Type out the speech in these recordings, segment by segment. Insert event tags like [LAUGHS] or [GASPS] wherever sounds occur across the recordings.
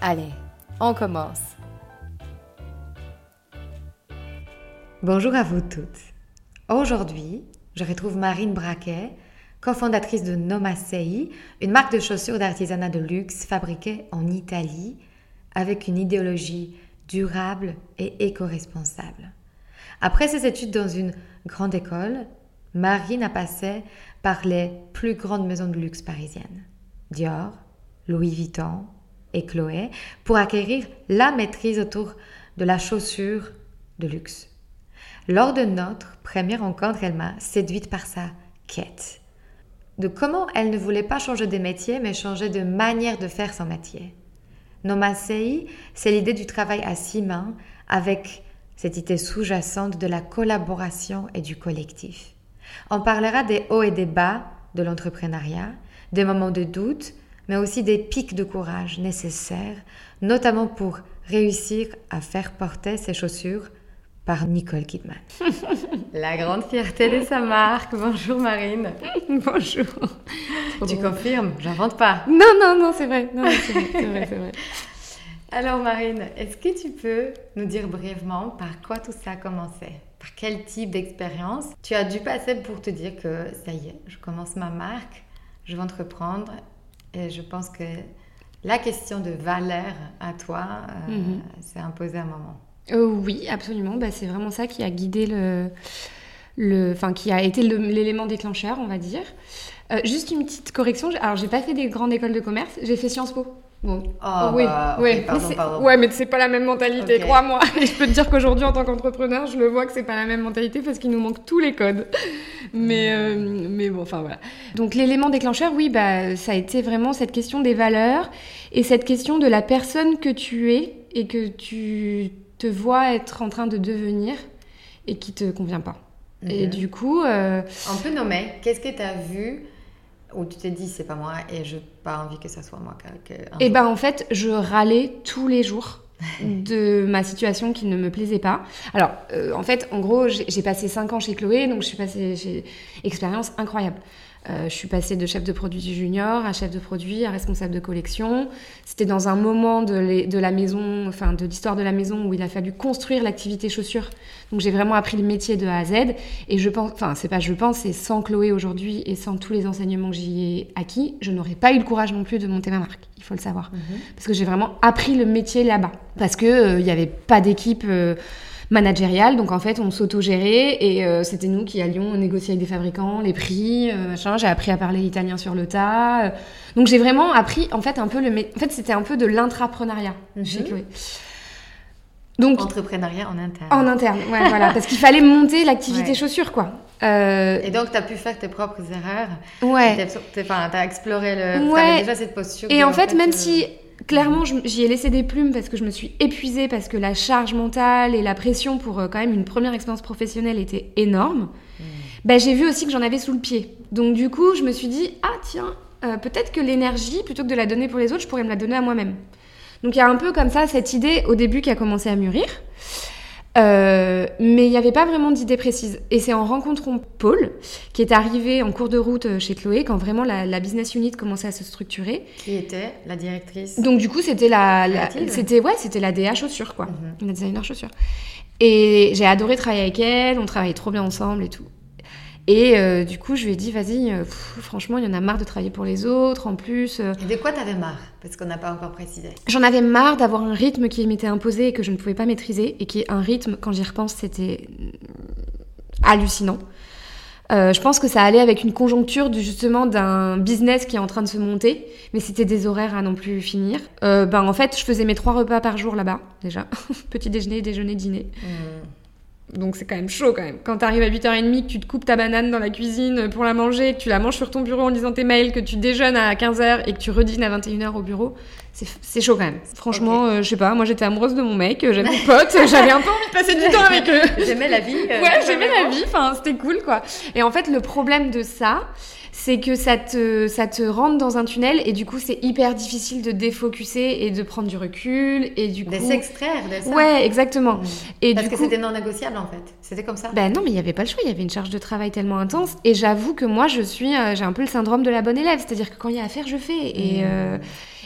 Allez, on commence. Bonjour à vous toutes. Aujourd'hui, je retrouve Marine Braquet, cofondatrice de Nomasei, une marque de chaussures d'artisanat de luxe fabriquée en Italie avec une idéologie durable et éco-responsable. Après ses études dans une grande école, Marine a passé par les plus grandes maisons de luxe parisiennes. Dior, Louis Vuitton, et Chloé pour acquérir la maîtrise autour de la chaussure de luxe. Lors de notre première rencontre, elle m'a séduite par sa quête de comment elle ne voulait pas changer de métier, mais changer de manière de faire son métier. Nomasei, c'est l'idée du travail à six mains avec cette idée sous-jacente de la collaboration et du collectif. On parlera des hauts et des bas de l'entrepreneuriat, des moments de doute, mais aussi des pics de courage nécessaires, notamment pour réussir à faire porter ses chaussures par Nicole Kidman. [LAUGHS] La grande fierté de sa marque. Bonjour Marine. [LAUGHS] Bonjour. Tu confirmes? J'invente pas. Non, non, non, c'est vrai. c'est vrai, c'est vrai, [LAUGHS] Alors Marine, est-ce que tu peux nous dire brièvement par quoi tout ça a commencé? Par quel type d'expérience? Tu as dû passer pour te dire que ça y est, je commence ma marque, je vais entreprendre et je pense que la question de valeur à toi euh, mhm. s'est imposée à un moment. Euh, oui, absolument. Bah, c'est vraiment ça qui a guidé le, le, enfin, qui a été l'élément déclencheur, on va dire. Euh, juste une petite correction. Alors, j'ai pas fait des grandes écoles de commerce. J'ai fait Sciences Po. Bon. Oh, oui, bah, oui. Ouais, mais c'est pas la même mentalité, crois-moi. [LAUGHS] je peux te dire qu'aujourd'hui, en tant qu'entrepreneur, je le vois que c'est pas la même mentalité parce qu'il nous manque tous les codes. Mais, euh, mais bon, enfin voilà. Donc l'élément déclencheur, oui, bah, ça a été vraiment cette question des valeurs et cette question de la personne que tu es et que tu te vois être en train de devenir et qui te convient pas. Et du coup... Euh... On peut nommer, qu'est-ce que tu as vu où tu t'es dit c'est pas moi et je n'ai pas envie que ça soit moi que, Et eh ben en fait je râlais tous les jours [LAUGHS] de ma situation qui ne me plaisait pas. Alors euh, en fait en gros j'ai passé 5 ans chez Chloé donc je suis passée chez expérience incroyable. Euh, je suis passée de chef de produit junior à chef de produit à responsable de collection. C'était dans un moment de, de la maison, enfin de l'histoire de la maison où il a fallu construire l'activité chaussure. Donc j'ai vraiment appris le métier de A à Z. Et je pense, enfin c'est pas je pense, c'est sans Chloé aujourd'hui et sans tous les enseignements que j'y ai acquis, je n'aurais pas eu le courage non plus de monter ma marque. Il faut le savoir, mhm. parce que j'ai vraiment appris le métier là-bas. Parce que euh, il n'y avait pas d'équipe. Euh, managériale. Donc en fait, on s'auto-gérait et euh, c'était nous qui allions négocier avec des fabricants les prix, euh, machin. J'ai appris à parler italien sur le tas. donc j'ai vraiment appris en fait un peu le. En fait, c'était un peu de l'intrapreneuriat mhm. chez Chloé. Donc, Entrepreneuriat en interne. En interne, ouais, voilà. Parce qu'il fallait monter l'activité chaussure, quoi. Euh... Et donc, tu as pu faire tes propres erreurs. Ouais. Tu as, exploré le. Ouais. déjà cette posture. Et en fait, même si clairement, j'y ai laissé des plumes parce que je me suis épuisée, parce que la charge mentale et la pression pour euh, quand même une première expérience professionnelle était énorme. Hmm. Bah, j'ai vu aussi que j'en avais sous le pied. Donc du coup, je me suis dit, ah tiens, euh, peut-être que l'énergie, plutôt que de la donner pour les autres, je pourrais me la donner à moi-même. Donc il y a un peu comme ça cette idée au début qui a commencé à mûrir. Euh, mais il n'y avait pas vraiment d'idée précise. Et c'est en rencontrant Paul, qui est arrivé en cours de route euh, chez Chloé, quand vraiment la, business unit commençait à se structurer. Qui était la directrice Donc du coup, c'était la, c'était ouais, c'était la DA chaussures, quoi, mhm. la designer chaussures. Et j'ai adoré travailler avec elle, on travaillait trop bien ensemble et tout. Et euh, du coup, je lui ai dit, vas-y, euh, franchement, il y en a marre de travailler pour les autres. En plus, euh, Et de quoi t'avais marre? Parce qu'on n'a pas encore précisé. j'en avais marre d'avoir un rythme qui m'était imposé et que je ne pouvais pas maîtriser. Et qui est un rythme, quand j'y repense, c'était hallucinant. Je pense que ça allait avec une conjoncture du, justement d'un business qui est en train de se monter, mais c'était des horaires à non plus finir. Ben en fait, je faisais mes trois repas par jour là-bas déjà, [LAUGHS] petit déjeuner, déjeuner, dîner. Donc c'est quand même chaud quand même. Quand t'arrives à 8h30, que tu te coupes ta banane dans la cuisine pour la manger, que tu la manges sur ton bureau en lisant tes mails, que tu déjeunes à 15h et que tu redînes à 21h au bureau, c'est chaud quand même. Franchement, euh, je sais pas, moi j'étais amoureuse de mon mec, euh, j'avais des potes, j'avais un peu envie de passer du [LAUGHS] temps avec eux. J'aimais la vie. euh, Ouais, j'aimais la vie, enfin c'était cool quoi. Et en fait, le problème de ça, c'est que ça te, ça te rentre dans un tunnel et du coup c'est hyper difficile de défocuser et de prendre du recul et du coup... De s'extraire de ça. Ouais, exactement. Mm. Et Parce du que coup... c'était non négociable en fait. C'était comme ça. Ben non, mais il n'y avait pas le choix, il y avait une charge de travail tellement intense. Et j'avoue que moi, je suis, euh, j'ai un peu le syndrome de la bonne élève, c'est-à-dire que quand il y a à faire, je fais. Et, Mm. euh,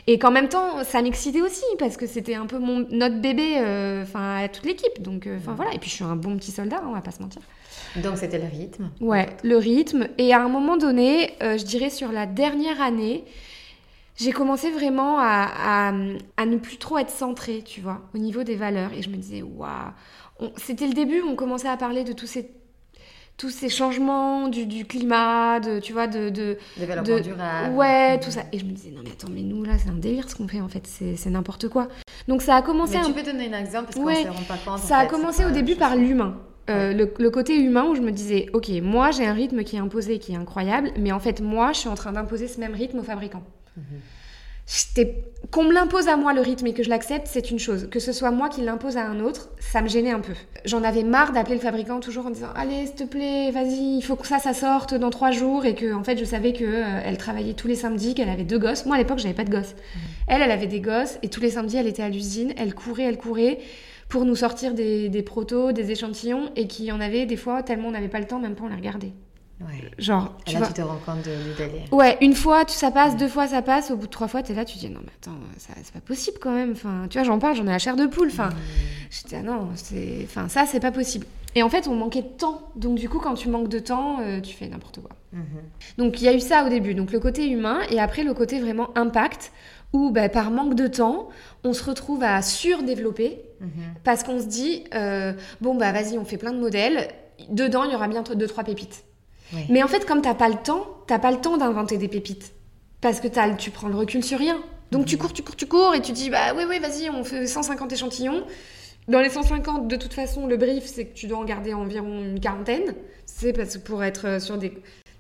et qu'en même temps, ça m'excitait aussi, parce que c'était un peu mon, notre bébé, euh, enfin, à toute l'équipe. Donc, euh, enfin voilà. Et puis, je suis un bon petit soldat, hein, on va pas se mentir. Donc c'était le rythme. Ouais, le rythme. Et à un moment donné, euh, je dirais sur la dernière année, j'ai commencé vraiment à, à, à ne plus trop être centrée, tu vois, au niveau des valeurs. Et je me disais, waouh, On- c'était le début, on commençait à parler de tous ces, tous ces changements du, du climat, de, tu vois, de... de Développement de- durable. Ouais, Mm. tout ça. Et je me disais, non mais attends, mais nous là, c'est un délire ce qu'on fait en fait, c'est n'importe quoi. Donc ça a commencé Mais un tu peux donner un exemple parce qu'on Ouais. se rend pas compte. en ça a commencé c'est au début par l'humain. Euh, le, le côté humain où je me disais, ok, moi j'ai un rythme qui est imposé, qui est incroyable, mais en fait moi je suis en train d'imposer ce même rythme aux fabricants. Mhm. J'étais- Qu'on me l'impose à moi le rythme et que je l'accepte, c'est une chose. Que ce soit moi qui l'impose à un autre, ça me gênait un peu. J'en avais marre d'appeler le fabricant toujours en disant Allez, s'il te plaît, vas-y, il faut que ça, ça sorte dans trois jours. Et que, en fait, je savais qu'elle travaillait tous les samedis, qu'elle avait deux gosses. Moi, à l'époque, j'avais pas de gosses. Elle, elle avait des gosses et tous les samedis, elle était à l'usine, elle courait, elle courait pour nous sortir des, des protos, des échantillons et qu'il y en avait des fois tellement on n'avait pas le temps, même pas on les regardait. Ouais. Genre, Et tu là, vois. tu te rends compte de- du délire. Ouais, une fois tu, ça passe, deux fois ça passe, au bout de trois fois t'es là, tu dis non mais attends, c'est pas possible quand même. Enfin, tu vois, j'en parle, j'en ai la chair de poule. Enfin, j'étais ah non, c'est, enfin ça c'est pas possible. Et en fait, on manquait de temps. Donc du coup, quand tu manques de temps, euh, tu fais n'importe quoi. Mhm. Donc il y a eu ça au début, donc le côté humain, et après le côté vraiment impact, où bah, par manque de temps, on se retrouve à surdévelopper Mhm. parce qu'on se dit euh, bon bah vas-y, on fait plein de modèles. Dedans, il y aura bien deux trois pépites. Oui. Mais en fait, comme t'as pas le temps, t'as pas le temps d'inventer des pépites. Parce que tu prends le recul sur rien. Donc tu cours, tu cours, tu cours, et tu dis, bah oui, oui, vas-y, on fait 150 échantillons. Dans les 150, de toute façon, le brief, c'est que tu dois en garder environ une quarantaine. C'est parce que pour être euh, sur des...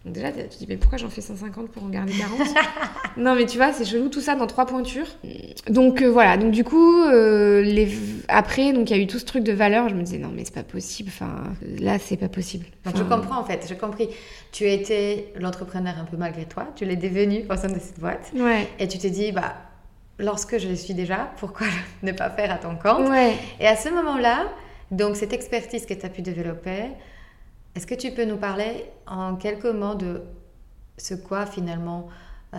Donc déjà, tu te dis, mais pourquoi j'en fais 150 pour en garder 40 [LAUGHS] Non, mais tu vois, c'est chelou tout ça dans trois pointures. Donc euh, voilà, donc du coup, euh, les... après, donc il y a eu tout ce truc de valeur. Je me disais, non, mais c'est pas possible. Enfin, là, c'est pas possible. Donc je Enfin, comprends en fait, j'ai compris. Tu étais l'entrepreneur un peu malgré toi, tu l'es devenu au sein de cette boîte. Ouais. Et tu te dis, bah, lorsque je le suis déjà, pourquoi [LAUGHS] ne pas faire à ton compte? Ouais. Et à ce moment-là, donc cette expertise que tu as pu développer, est-ce que tu peux nous parler en quelques mots de ce quoi finalement euh,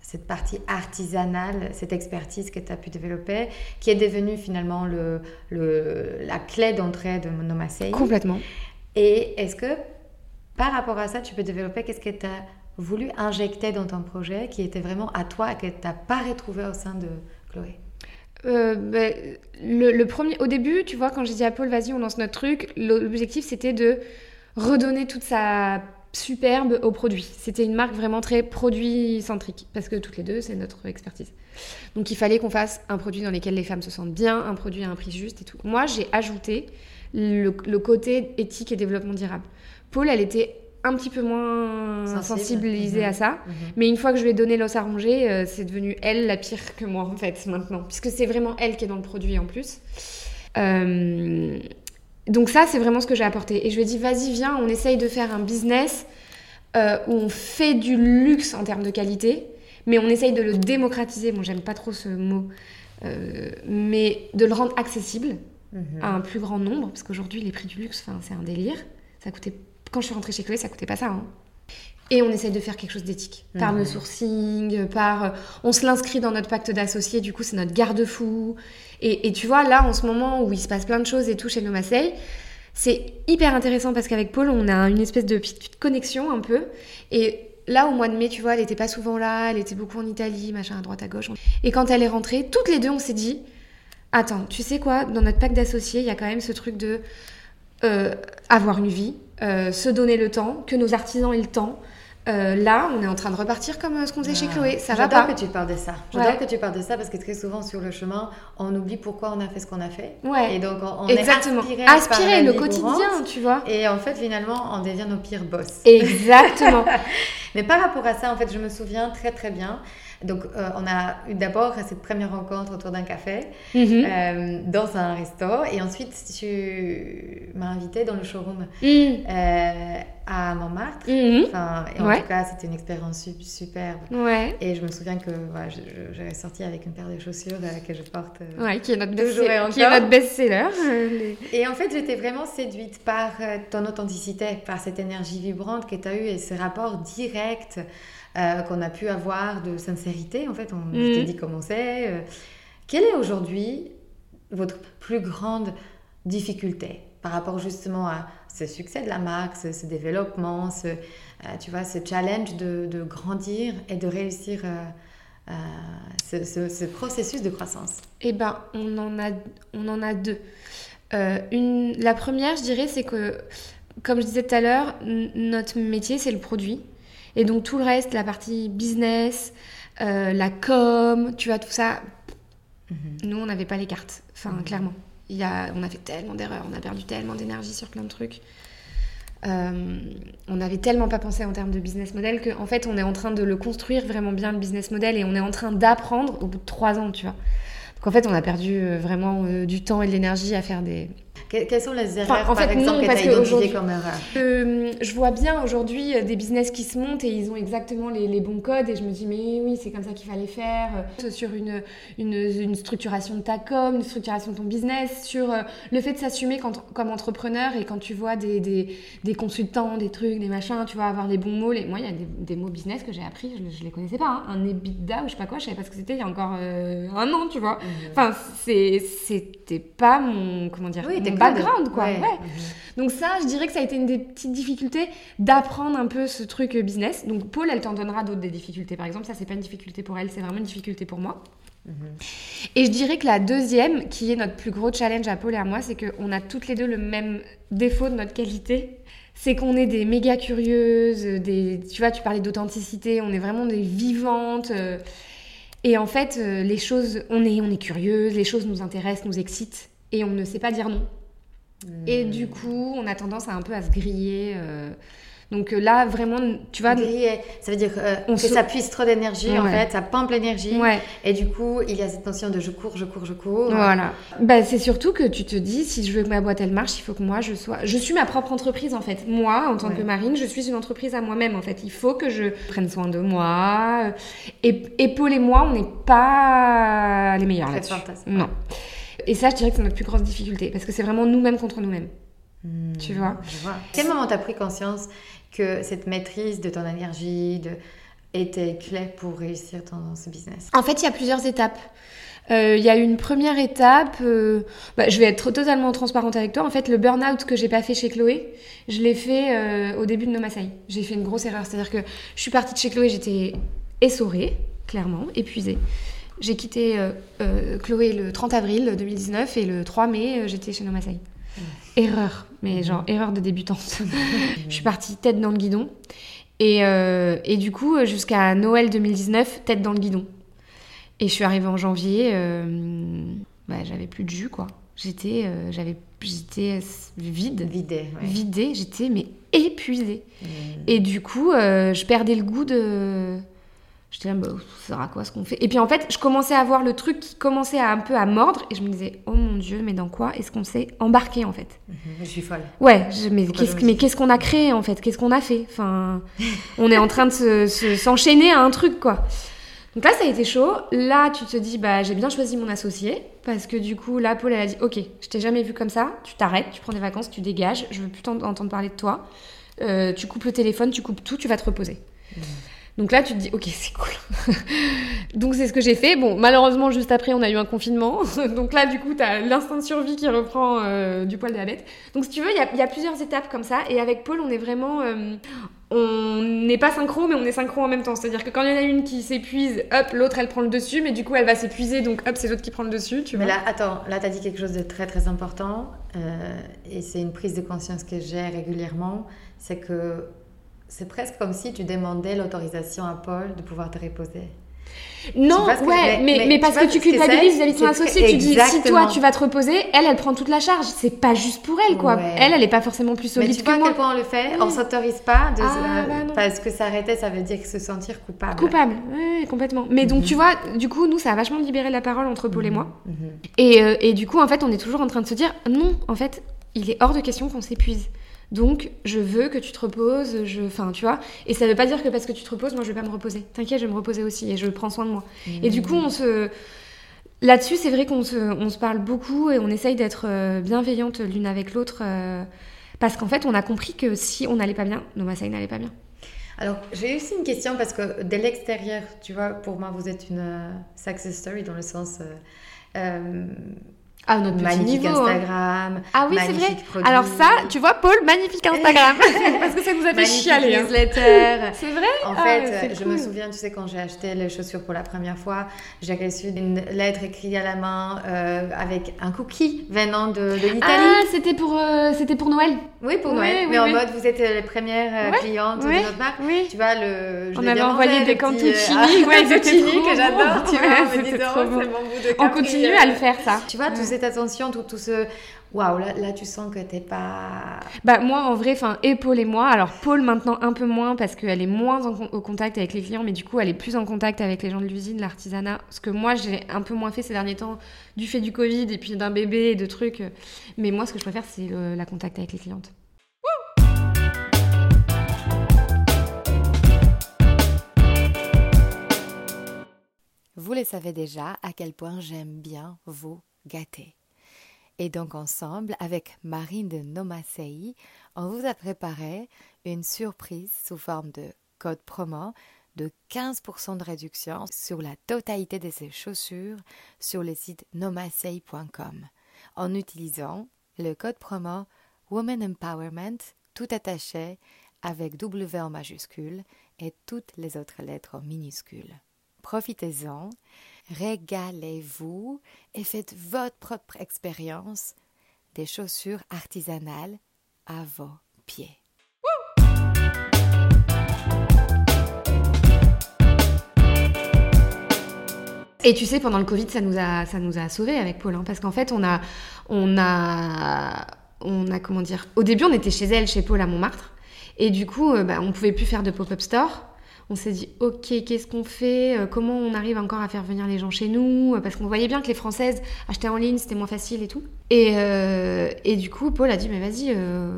cette partie artisanale, cette expertise que tu as pu développer, qui est devenue finalement le, le- la clé d'entrée de Monomasei Complètement. Et est-ce que par rapport à ça, tu peux développer qu'est-ce que tu as voulu injecter dans ton projet qui était vraiment à toi et que tu n'as pas retrouvé au sein de Chloé? Euh, ben, le, premier, au début, tu vois, quand j'ai dit à Paul, vas-y, on lance notre truc, l'objectif c'était de redonner toute sa superbe au produit. C'était une marque vraiment très produit-centrique, parce que toutes les deux, c'est notre expertise. Donc il fallait qu'on fasse un produit dans lequel les femmes se sentent bien, un produit à un prix juste et tout. Moi, j'ai ajouté le, le côté éthique et développement durable. Paul, elle était un petit peu moins Sensible. sensibilisée Mhm. à ça. Mais une fois que je lui ai donné l'os à ronger, euh, c'est devenu elle la pire que moi en fait maintenant, puisque c'est vraiment elle qui est dans le produit en plus. Euh, donc ça, c'est vraiment ce que j'ai apporté. Et je lui ai dit, vas-y, viens, on essaye de faire un business euh, où on fait du luxe en termes de qualité, mais on essaye de le démocratiser. Bon, j'aime pas trop ce mot, mais de le rendre accessible Mhm. à un plus grand nombre, parce qu'aujourd'hui, les prix du luxe, c'est un délire. Ça coûtait... Quand je suis rentrée chez Chloé, ça coûtait pas ça. hein. Et on essaye de faire quelque chose d'éthique. Par Mhm. le sourcing, par... euh, On se l'inscrit dans notre pacte d'associés, du coup, c'est notre garde-fou. Et, et tu vois, là, en ce moment où il se passe plein de choses et tout chez Nomasei, c'est hyper intéressant parce qu'avec Paul, on a une espèce de petite connexion un peu. Et là, au mois de mai, tu vois, elle était pas souvent là, elle était beaucoup en Italie, machin, à droite, à gauche. Et quand elle est rentrée, toutes les deux, on s'est dit, attends, tu sais quoi, dans notre pack d'associés, il y a quand même ce truc de euh, avoir une vie, euh, se donner le temps, que nos artisans aient le temps. Euh, là, on est en train de repartir comme ce qu'on faisait chez Ah. Chloé. Ça va pas que tu parles de ça. J'adore Ouais. que tu parles de ça parce que très souvent sur le chemin, on oublie pourquoi on a fait ce qu'on a fait. Ouais. Et donc on, on Exactement. est aspiré, par Aspirer la le quotidien, tu vois. Et en fait, finalement, on devient nos pires boss. Exactement. [LAUGHS] Mais par rapport à ça, en fait, je me souviens très très bien. Donc, euh, on a eu d'abord cette première rencontre autour d'un café Mhm. euh, dans un resto, et ensuite tu m'as invité dans le showroom Mhm. euh, à Montmartre. Mhm. Enfin, et en Ouais. tout cas, c'était une expérience su- superbe. Ouais. Et je me souviens que voilà, j'avais sorti avec une paire de chaussures que je porte. Ouais, qui est notre Toujours et best- qui est encore. notre best-seller. les- Et en fait, j'étais vraiment séduite par ton authenticité, par cette énergie vibrante que tu as eue et ce rapport direct euh, qu'on a pu avoir de sincérité. En fait, on je t'ai dit comment c'est. euh. Quelle est aujourd'hui votre plus grande difficulté par rapport justement à ce succès de la marque, ce, ce développement, ce, euh, tu vois, ce challenge de, de grandir et de réussir ce, ce- ce processus de croissance? Eh ben, on en a, on en a deux. Une, la première, je dirais, c'est que, comme je disais tout à l'heure, notre métier, c'est le produit. Et donc, tout le reste, la partie business, euh, la com, tu vois, tout ça, nous, on n'avait pas les cartes. Enfin, Mhm. clairement. Il y a, on a fait tellement d'erreurs, on a perdu tellement d'énergie sur plein de trucs. Euh, on n'avait tellement pas pensé en termes de business model qu'en fait, on est en train de le construire vraiment bien, le business model, et on est en train d'apprendre au bout de trois ans, tu vois. Donc en fait, on a perdu euh, vraiment euh, du temps et de l'énergie à faire des. Que- Quelles sont les erreurs, en par fait, exemple, non, que tu as identifiées comme erreurs Euh, je vois bien aujourd'hui euh, des business qui se montent et ils ont exactement les, les bons codes et je me dis mais oui c'est comme ça qu'il fallait faire euh, sur une, une, une structuration de ta com, une structuration de ton business, sur le fait de s'assumer comme entrepreneur et quand tu vois des, des, des consultants, des trucs, des machins, tu vas avoir les bons mots. Les... Moi il y a des, des mots business que j'ai appris, je, je les connaissais pas, hein. un EBITDA ou je sais pas quoi, je savais pas ce que c'était il y a encore euh, un an tu vois. Enfin c'est c'était pas mon comment dire Oui, mon t'es background quoi. Ouais. ouais. Donc ça, je dirais que ça a été une des petites difficultés d'apprendre un peu ce truc euh, business. Donc Paul, elle t'en donnera d'autres des difficultés. Par exemple, ça, c'est pas une difficulté pour elle, c'est vraiment une difficulté pour moi. Et je dirais que la deuxième, qui est notre plus gros challenge à Paul et à moi, c'est qu'on a toutes les deux le même défaut de notre qualité. C'est qu'on est des méga curieuses, des, tu vois, tu parlais d'authenticité, on est vraiment des vivantes. euh, et en fait, euh, les choses, on est, on est curieuse, les choses nous intéressent, nous excitent, et on ne sait pas dire non. Et Hmm. du coup, on a tendance à un peu à se griller. euh. Donc euh, là, vraiment, tu vois. Griller, ça veut dire euh, On que se- ça puise trop d'énergie, en fait, ça pompe l'énergie. Ouais, Et du coup, il y a cette notion de je cours, je cours, je cours. voilà. Bah, c'est surtout que tu te dis, si je veux que ma boîte elle marche, il faut que moi je sois. Je suis ma propre entreprise en fait. Moi, en tant Ouais. que Marine, je suis une entreprise à moi-même en fait. Il faut que je prenne soin de moi. Et, et Paul et moi, on n'est pas les meilleurs là-dessus. Non. Et ça, je dirais que c'est notre plus grosse difficulté parce que c'est vraiment nous-mêmes contre nous-mêmes. Hmm, Tu vois. je vois. À quel moment tu as pris conscience que cette maîtrise de ton énergie de... était clé pour réussir ton, dans ce business? En fait, il y a plusieurs étapes. Euh, Il y a une première étape, euh, bah, je vais être totalement transparente avec toi. En fait, le burn-out que j'ai pas fait chez Chloé, je l'ai fait euh, au début de Nomasai. J'ai fait une grosse erreur, c'est-à-dire que je suis partie de chez Chloé, j'étais essorée, clairement, épuisée. J'ai quitté euh, euh, Chloé le 30 avril 2019 et le 3 mai, euh, j'étais chez Nomasai. Erreur, mais genre erreur de débutante. [LAUGHS] [LAUGHS] je suis partie tête dans le guidon. Et, euh, et du coup, jusqu'à Noël 2019, tête dans le guidon. Et je suis arrivée en janvier, euh, bah, j'avais plus de jus, quoi. J'étais euh, j'avais j'étais vide, Vidé, ouais. vidée, j'étais mais épuisée. Hmm. Et du coup, je perdais le goût de... J'étais là, bah, ça sert à quoi ce qu'on fait Et puis en fait, je commençais à voir le truc qui commençait à un peu à mordre, et je me disais, oh mon dieu, mais dans quoi est-ce qu'on s'est embarqué en fait? Mhm, Je suis folle. Ouais, je- mais qu'est-ce dis- qu'est-ce qu'on a créé en fait? Qu'est-ce qu'on a fait? Enfin, [LAUGHS] on est en train de se- se- s'enchaîner à un truc quoi. Donc là, ça a été chaud. Là, tu te dis, bah, j'ai bien choisi mon associé parce que du coup, là, Paul, elle a dit, ok, je t'ai jamais vu comme ça. Tu t'arrêtes, tu prends des vacances, tu dégages. Je veux plus t'en- entendre parler de toi. Euh, tu coupes le téléphone, tu coupes tout, tu vas te reposer. Donc là, tu te dis, ok, c'est cool. [LAUGHS] donc c'est ce que j'ai fait. Bon, malheureusement, juste après, on a eu un confinement. [LAUGHS] donc là, du coup, tu as l'instinct de survie qui reprend euh, du poil de la bête. Donc si tu veux, il y, a plusieurs étapes comme ça. Et avec Paul, on est vraiment... Euh, on n'est pas synchro, mais on est synchro en même temps. C'est-à-dire que quand il y en a une qui s'épuise, hop, l'autre elle prend le dessus, mais du coup elle va s'épuiser, donc hop, c'est l'autre qui prend le dessus. Tu mais là, attends, là tu as dit quelque chose de très très important, euh, et c'est une prise de conscience que j'ai régulièrement, c'est que c'est presque comme si tu demandais l'autorisation à Paul de pouvoir te reposer. Non, ouais, mais, mais, parce que tu culpabilises vis-à-vis de ton associé, tu dis si toi tu vas te reposer, elle, elle prend toute la charge. C'est pas juste pour elle, quoi. Elle, elle est pas forcément plus solide mais tu vois que à quel point on le fait, on s'autorise pas de, ah, bah parce que s'arrêter, ça veut dire se sentir coupable. Coupable, oui, complètement. Mais donc tu mhm. vois, du coup, nous, ça a vachement libéré la parole entre Paul et moi. Mhm. Mhm. Et, euh, et du coup, en fait, on est toujours en train de se dire non, en fait, il est hors de question qu'on s'épuise. Donc, je veux que tu te reposes, je... enfin, tu vois. Et ça veut pas dire que parce que tu te reposes, moi, je vais pas me reposer. T'inquiète, je vais me reposer aussi et je prends soin de moi. Et du coup, on se... Là-dessus, c'est vrai qu'on se... On se parle beaucoup et on essaye d'être euh, bienveillante l'une avec l'autre. Euh, parce qu'en fait, on a compris que si on n'allait pas bien, nos massailles n'allaient pas bien. Alors, j'ai aussi une question parce que de l'extérieur, tu vois, pour moi, vous êtes une euh, success story dans le sens... Ah, notre magnifique niveau, hein. Instagram. Ah oui, c'est vrai. Alors ça, tu vois, Paul, magnifique [LAUGHS] Instagram. [LAUGHS] Parce que ça nous a fait chialer. Hein. newsletter. [LAUGHS] c'est vrai? En ah, fait, je me souviens, tu sais, quand j'ai acheté les chaussures pour la première fois, j'ai reçu une lettre écrite à la main euh, avec un cookie venant de, l'Italie. Ah, c'était pour, euh, c'était pour Noël. Oui, pour Noël. mais en mode, vous êtes les premières euh, clientes de notre marque. Tu vois, le, je On avait envoyé des cantuccini. Euh, ouais, des que j'adore. Tu vois, me disant, c'est mon bout de On continue à le faire, ça. Tu vois, cette attention, tout, tout ce waouh, là, là, tu sens que t'es pas. Bah, moi, en vrai, enfin, et Paul et moi. Alors, Paul, maintenant, un peu moins parce qu'elle est moins en, au contact avec les clients, mais du coup, elle est plus en contact avec les gens de l'usine, l'artisanat. Ce que moi, j'ai un peu moins fait ces derniers temps du fait du Covid et puis d'un bébé et de trucs. Mais moi, ce que je préfère, c'est la contact avec les clientes. Vous le savez déjà à quel point j'aime bien vous gâter. Et donc ensemble, avec Marine de Nomasei, on vous a préparé une surprise sous forme de code promo de 15% de réduction sur la totalité de ces chaussures sur le site nomasei.com en utilisant le code promo Woman Empowerment tout attaché avec W en majuscule et toutes les autres lettres en minuscules. Profitez-en régalez-vous et faites votre propre expérience des chaussures artisanales à vos pieds. Et tu sais, pendant le Covid, ça nous a, ça nous a sauvés avec Paul, hein, parce qu'en fait, on a, on a, on a, comment dire, au début, on était chez elle, chez Paul à Montmartre, et du coup, euh, bah, on pouvait plus faire de pop-up store on s'est dit ok qu'est-ce qu'on fait? Euh, comment on arrive encore à faire venir les gens chez nous? Parce qu'on voyait bien que les françaises achetaient en ligne c'était moins facile et tout. Et, euh, du coup Paul a dit mais vas-y euh,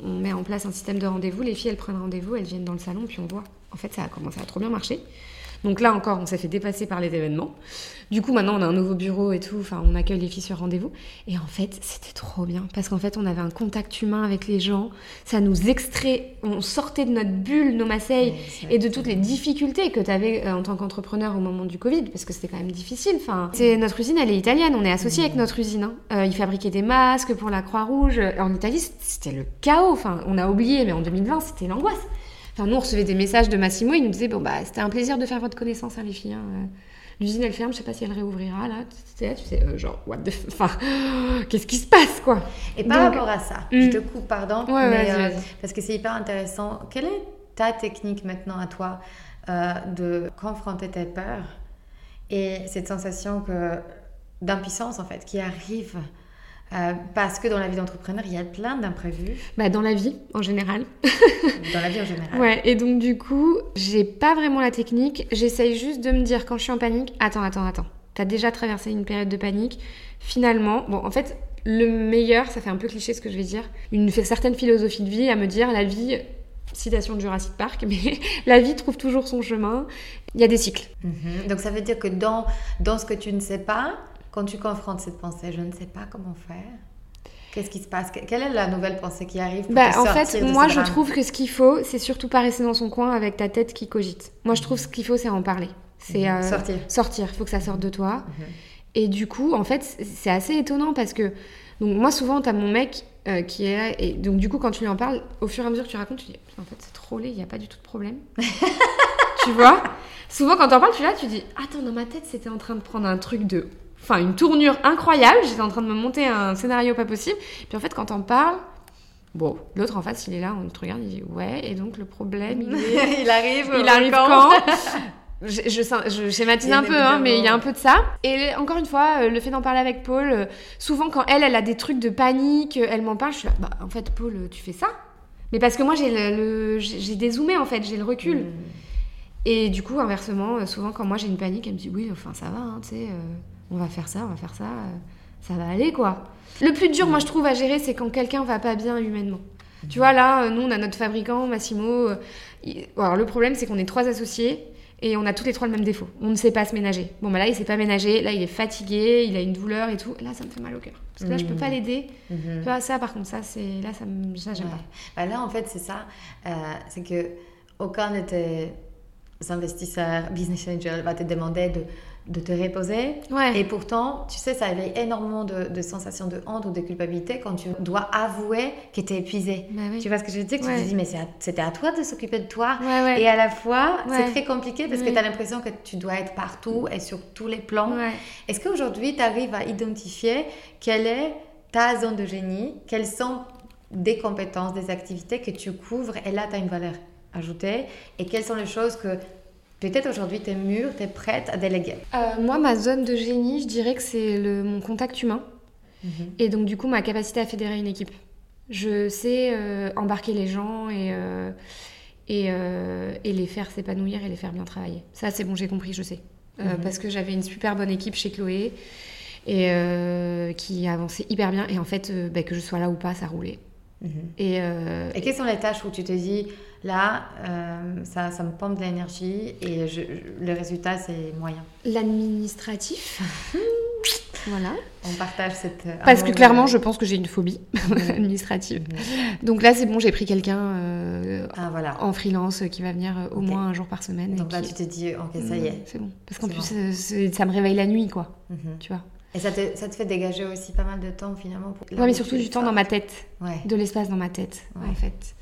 on met en place un système de rendez-vous. Les filles elles prennent rendez-vous elles viennent dans le salon puis on voit. En fait ça a commencé à trop bien marcher donc là encore, on s'est fait dépasser par les événements. Du coup, maintenant, on a un nouveau bureau et tout. Enfin, on accueille les filles sur rendez-vous. Et en fait, c'était trop bien parce qu'en fait, on avait un contact humain avec les gens. Ça nous extrait. On sortait de notre bulle, nos masseilles et de toutes les difficultés que tu avais euh, en tant qu'entrepreneur au moment du Covid parce que c'était quand même difficile. Enfin, c'est notre usine, elle est italienne. On est associé avec notre usine. Hein. Euh, ils fabriquaient des masques pour la Croix-Rouge. En Italie, c'était le chaos. Enfin, on a oublié, mais en 2020, c'était l'angoisse. Enfin, nous, on recevait des messages de Massimo, il nous disait Bon, bah, c'était un plaisir de faire votre connaissance, hein, les filles. Hein. Euh, l'usine, elle ferme, je sais pas si elle réouvrira, là. Tu sais, tu sais euh, genre, what the Enfin, [GASPS] qu'est-ce qui se passe, quoi? Et par rapport à ça, je te hmm. coupe, pardon, mais, euh, parce que c'est hyper intéressant. Quelle est ta technique maintenant à toi de confronter tes peurs et cette sensation que d'impuissance, en fait, qui arrive euh, parce que dans la vie d'entrepreneur, il y a plein d'imprévus. Bah, dans la vie, en général. [LAUGHS] dans la vie en général. Ouais, et donc du coup, j'ai pas vraiment la technique. J'essaye juste de me dire quand je suis en panique, attends, attends, attends. T'as déjà traversé une période de panique. Finalement, bon, en fait, le meilleur, ça fait un peu cliché ce que je vais dire, une certaine philosophie de vie à me dire la vie, citation de Jurassic Park, [LAUGHS] mais la vie trouve toujours son chemin. Il y a des cycles. Mhm. Donc ça veut dire que dans, dans ce que tu ne sais pas, quand tu confrontes cette pensée, je ne sais pas comment faire, Qu'est-ce qui se passe? Quelle est la nouvelle pensée qui arrive pour bah, te En fait, moi, je drame? trouve que ce qu'il faut, c'est surtout pas rester dans son coin avec ta tête qui cogite. Moi, je trouve ce qu'il faut, c'est en parler. C'est euh, Sortir. Sortir. Il faut que ça sorte de toi. Mhm. Et du coup, en fait, c'est assez étonnant parce que donc moi, souvent, t'as mon mec euh, qui est là. Et donc, du coup, quand tu lui en parles, au fur et à mesure que tu racontes, tu dis en fait, c'est trop laid, il n'y a pas du tout de problème. [LAUGHS] tu vois? Souvent, quand t'en parles, tu là, tu dis attends, dans ma tête, c'était en train de prendre un truc de. Enfin, une tournure incroyable. J'étais en train de me monter un scénario pas possible. Puis en fait, quand t'en parles. Bon, l'autre en face, il est là, on te regarde, il dit ouais, et donc le problème, il est [LAUGHS] il arrive. il arrive quand [LAUGHS] je, je, je schématise Bien un peu, hein, mais il y a un peu de ça. Et encore une fois, euh, le fait d'en parler avec Paul, euh, souvent quand elle, elle a des trucs de panique, euh, elle m'en parle, je suis là, bah en fait, Paul, tu fais ça Mais parce que moi, j'ai le, le- dézoomé en fait, j'ai le recul. Mm. Et du coup, inversement, souvent quand moi j'ai une panique, elle me dit oui, enfin ça va, hein, tu sais, euh, on va faire ça, on va faire ça, euh, ça va aller quoi. Le plus dur, moi je trouve à gérer, c'est quand quelqu'un va pas bien humainement. Tu vois, là, euh, nous on a notre fabricant, Massimo. euh, il- Alors le problème, c'est qu'on est trois associés. Et on a tous les trois le même défaut. On ne sait pas se ménager. Bon, bah là, il s'est pas ménagé. Là, il est fatigué. Il a une douleur et tout. Là, ça me fait mal au cœur. Parce que là, je peux pas l'aider. Mhm. Tu vois, ça, par contre, ça, c'est là, ça, me... ça j'aime Ouais. pas. Bah là, en fait, c'est ça. Euh, c'est que aucun de tes investisseurs, business angels, va te demander de, de te reposer. Ouais. Et pourtant, tu sais, ça éveille énormément de, de sensations de honte ou de culpabilité quand tu dois avouer que tu es épuisé. Bah oui. Tu vois ce que je veux dire? Que Ouais. Tu te dis, mais à- c'était à toi de s'occuper de toi. Ouais. Et à la fois, c'est très compliqué parce que tu as l'impression que tu dois être partout et sur tous les plans. Est-ce qu'aujourd'hui, tu arrives à identifier quelle est ta zone de génie? Quelles sont des compétences, des activités que tu couvres? Et là, tu as une valeur ajoutée Et quelles sont les choses que peut-être aujourd'hui, tu es mûre, tu es prête à déléguer Euh, moi, ma zone de génie, je dirais que c'est le- mon contact humain. Et donc, du coup, ma capacité à fédérer une équipe. Je sais euh, embarquer les gens et, euh, et, euh, et les faire s'épanouir et les faire bien travailler. Ça, c'est bon, j'ai compris, je sais. Mhm. Parce que j'avais une super bonne équipe chez Chloé et qui avançait hyper bien. Et en fait, bah, que je sois là ou pas, ça roulait. Et, euh, Et quelles sont les tâches où tu te dis, là, euh, ça, ça me pompe de l'énergie et je- je- le résultat, c'est moyen l'administratif. [LAUGHS] voilà. On partage cette. euh, Parce que clairement, je pense que j'ai une phobie [LAUGHS] administrative. Donc là, c'est bon, j'ai pris quelqu'un euh, Ah, voilà. en freelance qui va venir au moins un jour par semaine. et Donc là, tu te dis, ok, ça y est. Mm, C'est bon. Parce qu'en plus, ça me réveille la nuit, quoi. Mhm. Tu vois. Et ça te, ça te fait dégager aussi pas mal de temps finalement pour. Ouais, mais surtout du temps dans ma tête. Ouais. De l'espace dans ma tête, Ouais. en fait.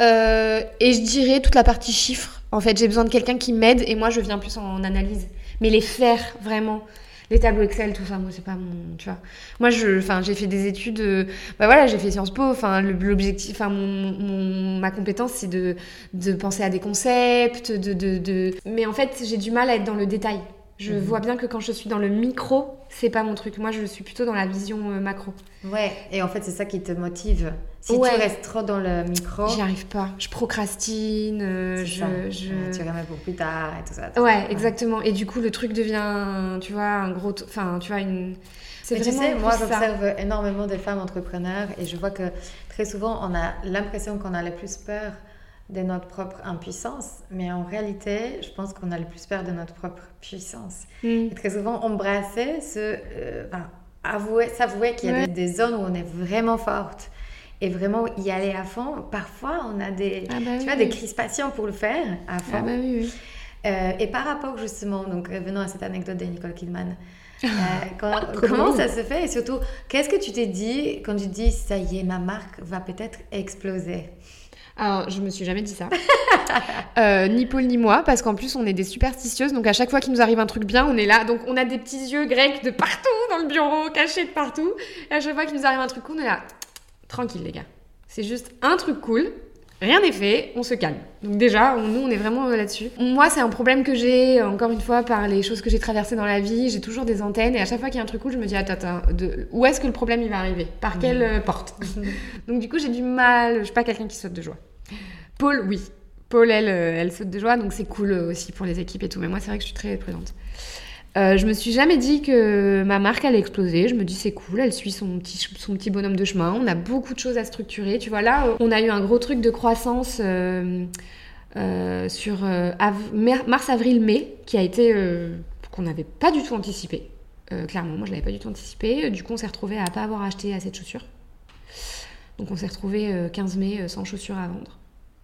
Euh, et je dirais toute la partie chiffres. En fait, j'ai besoin de quelqu'un qui m'aide et moi, je viens plus en analyse. Mais les faire, vraiment. Les tableaux Excel, tout ça, moi, c'est pas mon. Tu vois. Moi, je, j'ai fait des études. euh, bah voilà, j'ai fait Sciences Po. Enfin, l'objectif, enfin, mon- ma compétence, c'est de, de penser à des concepts, de, de, de- Mais en fait, j'ai du mal à être dans le détail. Je Mhm. vois bien que quand je suis dans le micro, c'est pas mon truc. Moi, je suis plutôt dans la vision euh, macro. Ouais, et en fait, c'est ça qui te motive. Si Ouais. tu restes trop dans le micro, J'y arrive pas. Je procrastine. euh, je, ça. je- tu remets pour plus tard et tout ça. tout Ouais, ça. exactement. Et du coup, le truc devient, tu vois, un gros. Enfin, tu vois, une. C'est tu sais, moi, j'observe énormément de femmes entrepreneurs et je vois que très souvent, on a l'impression qu'on a le plus peur de notre propre impuissance, mais en réalité, je pense qu'on a le plus peur de notre propre puissance. Mm. Et très souvent, embrasser, se, euh, enfin, avouer, s'avouer qu'il y a Ouais. des, des zones où on est vraiment forte et vraiment y aller à fond. Parfois, on a des, Ah bah tu oui, vois, oui. des crispations pour le faire à fond. Ah bah oui, oui. Euh, et par rapport justement, donc revenons à cette anecdote de Nicole Kidman, [LAUGHS] euh, quand- comment ça se fait et surtout, qu'est-ce que tu t'es dit quand tu dis ça y est, ma marque va peut-être exploser? Alors, je me suis jamais dit ça. [LAUGHS] Euh, ni Paul ni moi, parce qu'en plus, on est des superstitieuses. Donc, à chaque fois qu'il nous arrive un truc bien, on est là. Donc, on a des petits yeux grecs de partout dans le bureau, cachés de partout. Et à chaque fois qu'il nous arrive un truc cool, on est là. Tranquille, les gars. C'est juste un truc cool. Rien n'est fait, on se calme. Donc déjà, on- nous, on est vraiment euh, là-dessus. Moi, c'est un problème que j'ai, euh, encore une fois, par les choses que j'ai traversées dans la vie. J'ai toujours des antennes et à chaque fois qu'il y a un truc cool, je me dis, attends, attends, de... où est-ce que le problème il va arriver? Par quelle euh, porte? [LAUGHS] Donc du coup, j'ai du mal. Je suis pas quelqu'un qui saute de joie. Paul, oui. Paul, elle, elle saute de joie, donc c'est cool aussi pour les équipes et tout. Mais moi, c'est vrai que je suis très prudente. Euh, je me suis jamais dit que ma marque allait exploser. Je me dis c'est cool, elle suit son petit, bonhomme de chemin. On a beaucoup de choses à structurer. Tu vois, là, on a eu un gros truc de croissance euh, euh, sur mars, avril, mai qui a été qu'on n'avait pas du tout anticipé. Clairement, moi je l'avais pas du tout anticipé. Du coup, on s'est retrouvé à pas avoir acheté assez de chaussures. Donc on s'est retrouvé euh, 15 mai sans chaussures à vendre